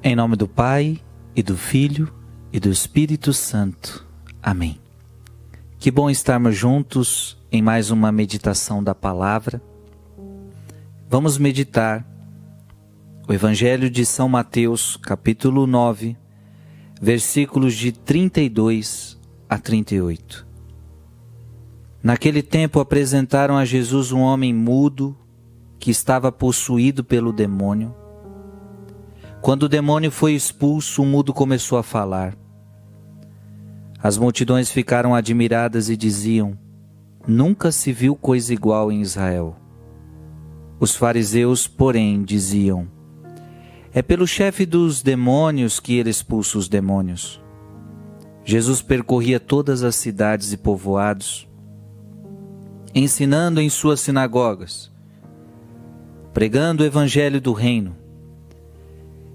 Em nome do Pai, e do Filho, e do Espírito Santo. Amém. Que bom estarmos juntos em mais uma meditação da palavra. Vamos meditar o Evangelho de São Mateus, capítulo 9, versículos de 32 a 38. Naquele tempo apresentaram a Jesus um homem mudo que estava possuído pelo demônio. Quando o demônio foi expulso, o mudo começou a falar. As multidões ficaram admiradas e diziam: Nunca se viu coisa igual em Israel. Os fariseus, porém, diziam: É pelo chefe dos demônios que ele expulsa os demônios. Jesus percorria todas as cidades e povoados, ensinando em suas sinagogas, pregando o evangelho do reino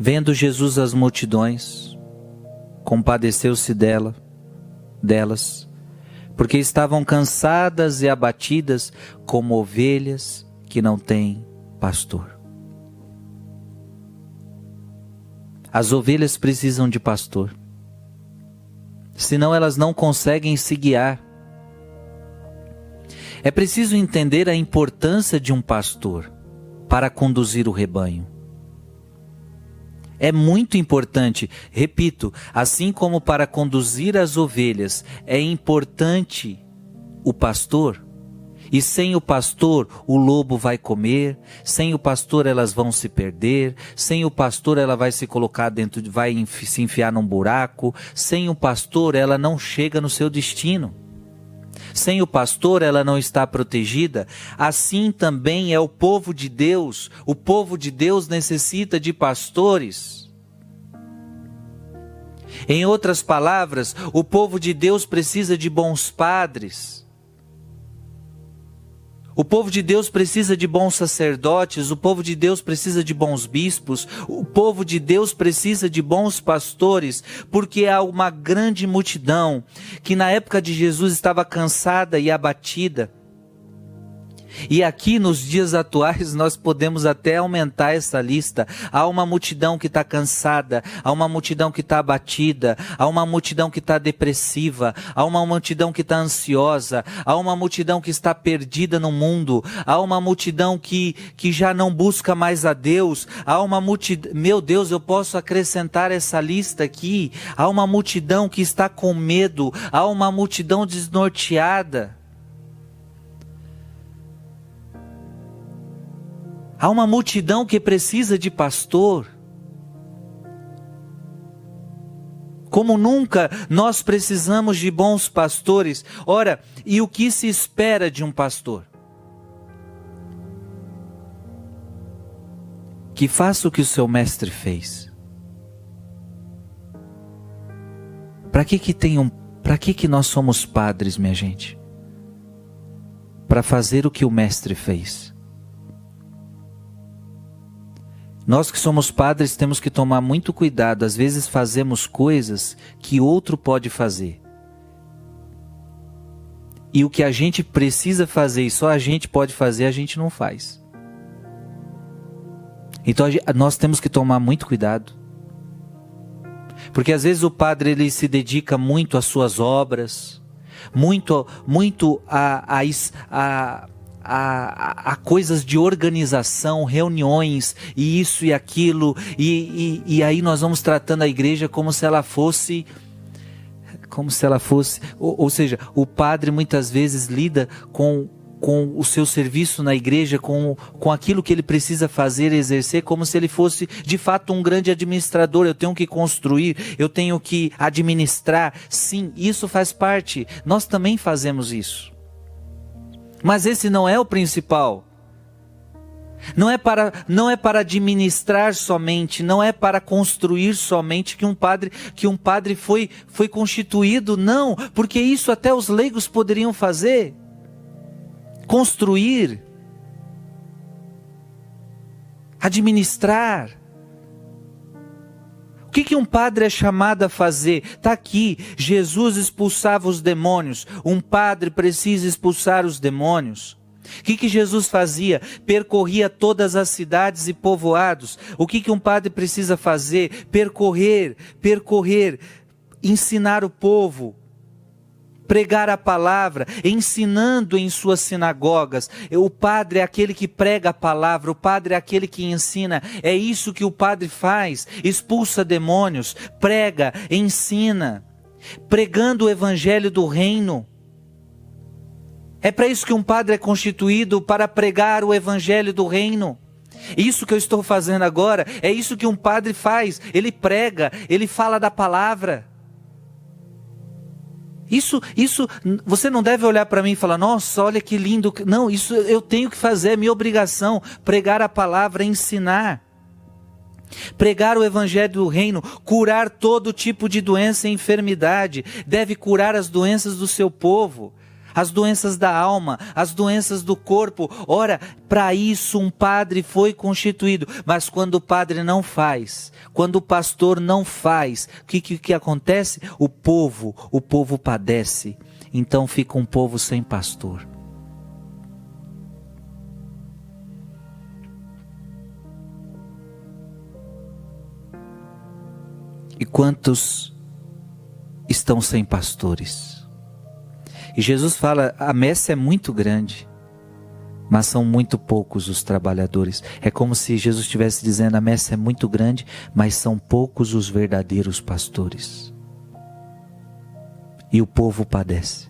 Vendo Jesus as multidões, compadeceu-se dela, delas, porque estavam cansadas e abatidas como ovelhas que não têm pastor. As ovelhas precisam de pastor. Senão elas não conseguem se guiar. É preciso entender a importância de um pastor para conduzir o rebanho é muito importante. Repito, assim como para conduzir as ovelhas é importante o pastor, e sem o pastor o lobo vai comer, sem o pastor elas vão se perder, sem o pastor ela vai se colocar dentro, vai se enfiar num buraco, sem o pastor ela não chega no seu destino. Sem o pastor ela não está protegida. Assim também é o povo de Deus. O povo de Deus necessita de pastores. Em outras palavras, o povo de Deus precisa de bons padres. O povo de Deus precisa de bons sacerdotes, o povo de Deus precisa de bons bispos, o povo de Deus precisa de bons pastores, porque há uma grande multidão que na época de Jesus estava cansada e abatida e aqui nos dias atuais nós podemos até aumentar essa lista. Há uma multidão que está cansada, há uma multidão que está abatida, há uma multidão que está depressiva, há uma multidão que está ansiosa, há uma multidão que está perdida no mundo, há uma multidão que, que já não busca mais a Deus, há uma multidão, meu Deus, eu posso acrescentar essa lista aqui. Há uma multidão que está com medo, há uma multidão desnorteada. Há uma multidão que precisa de pastor. Como nunca nós precisamos de bons pastores. Ora, e o que se espera de um pastor? Que faça o que o seu mestre fez. Para que que tem um, para que que nós somos padres, minha gente? Para fazer o que o mestre fez. Nós que somos padres temos que tomar muito cuidado, às vezes fazemos coisas que outro pode fazer. E o que a gente precisa fazer e só a gente pode fazer, a gente não faz. Então nós temos que tomar muito cuidado. Porque às vezes o padre ele se dedica muito às suas obras, muito muito a, a, a a, a, coisas de organização, reuniões e isso e aquilo, e, e, e aí nós vamos tratando a igreja como se ela fosse como se ela fosse, ou, ou, seja, o padre muitas vezes lida com, com o seu serviço na igreja, com, com aquilo que ele precisa fazer, exercer, como se ele fosse de fato um grande administrador. Eu tenho que construir, eu tenho que administrar. Sim, isso faz parte. Nós também fazemos isso. Mas esse não é o principal. Não é para não é para administrar somente, não é para construir somente que um padre que um padre foi foi constituído, não, porque isso até os leigos poderiam fazer. Construir, administrar. O que, que um padre é chamado a fazer? Está aqui: Jesus expulsava os demônios. Um padre precisa expulsar os demônios. O que, que Jesus fazia? Percorria todas as cidades e povoados. O que, que um padre precisa fazer? Percorrer, percorrer, ensinar o povo, pregar a palavra, ensinando em suas sinagogas. O padre é aquele que prega a palavra, o padre é aquele que ensina. É isso que o padre faz: expulsa demônios, prega, ensina, pregando o evangelho do reino. É para isso que um padre é constituído para pregar o evangelho do reino. Isso que eu estou fazendo agora é isso que um padre faz. Ele prega, ele fala da palavra. Isso, isso, você não deve olhar para mim e falar, nossa, olha que lindo. Não, isso eu tenho que fazer, é minha obrigação. Pregar a palavra, ensinar. Pregar o evangelho do reino, curar todo tipo de doença e enfermidade, deve curar as doenças do seu povo as doenças da alma, as doenças do corpo. Ora, para isso um padre foi constituído. Mas quando o padre não faz, quando o pastor não faz, o que, que, que acontece? O povo, o povo padece. Então fica um povo sem pastor. E quantos estão sem pastores? E Jesus fala: a messe é muito grande, mas são muito poucos os trabalhadores. É como se Jesus estivesse dizendo: a messe é muito grande, mas são poucos os verdadeiros pastores. E o povo padece.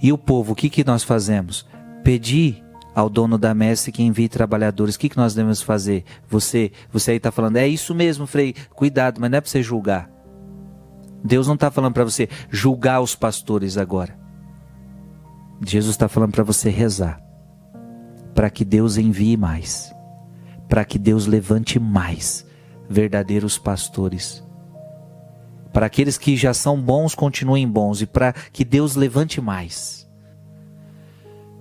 E o povo, o que, que nós fazemos? Pedir ao dono da messe que envie trabalhadores. O que, que nós devemos fazer? Você, você aí está falando, é isso mesmo, Frei, cuidado, mas não é para você julgar. Deus não está falando para você julgar os pastores agora. Jesus está falando para você rezar. Para que Deus envie mais. Para que Deus levante mais verdadeiros pastores. Para aqueles que já são bons, continuem bons. E para que Deus levante mais.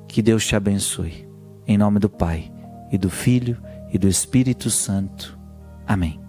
Que Deus te abençoe. Em nome do Pai, e do Filho, e do Espírito Santo. Amém.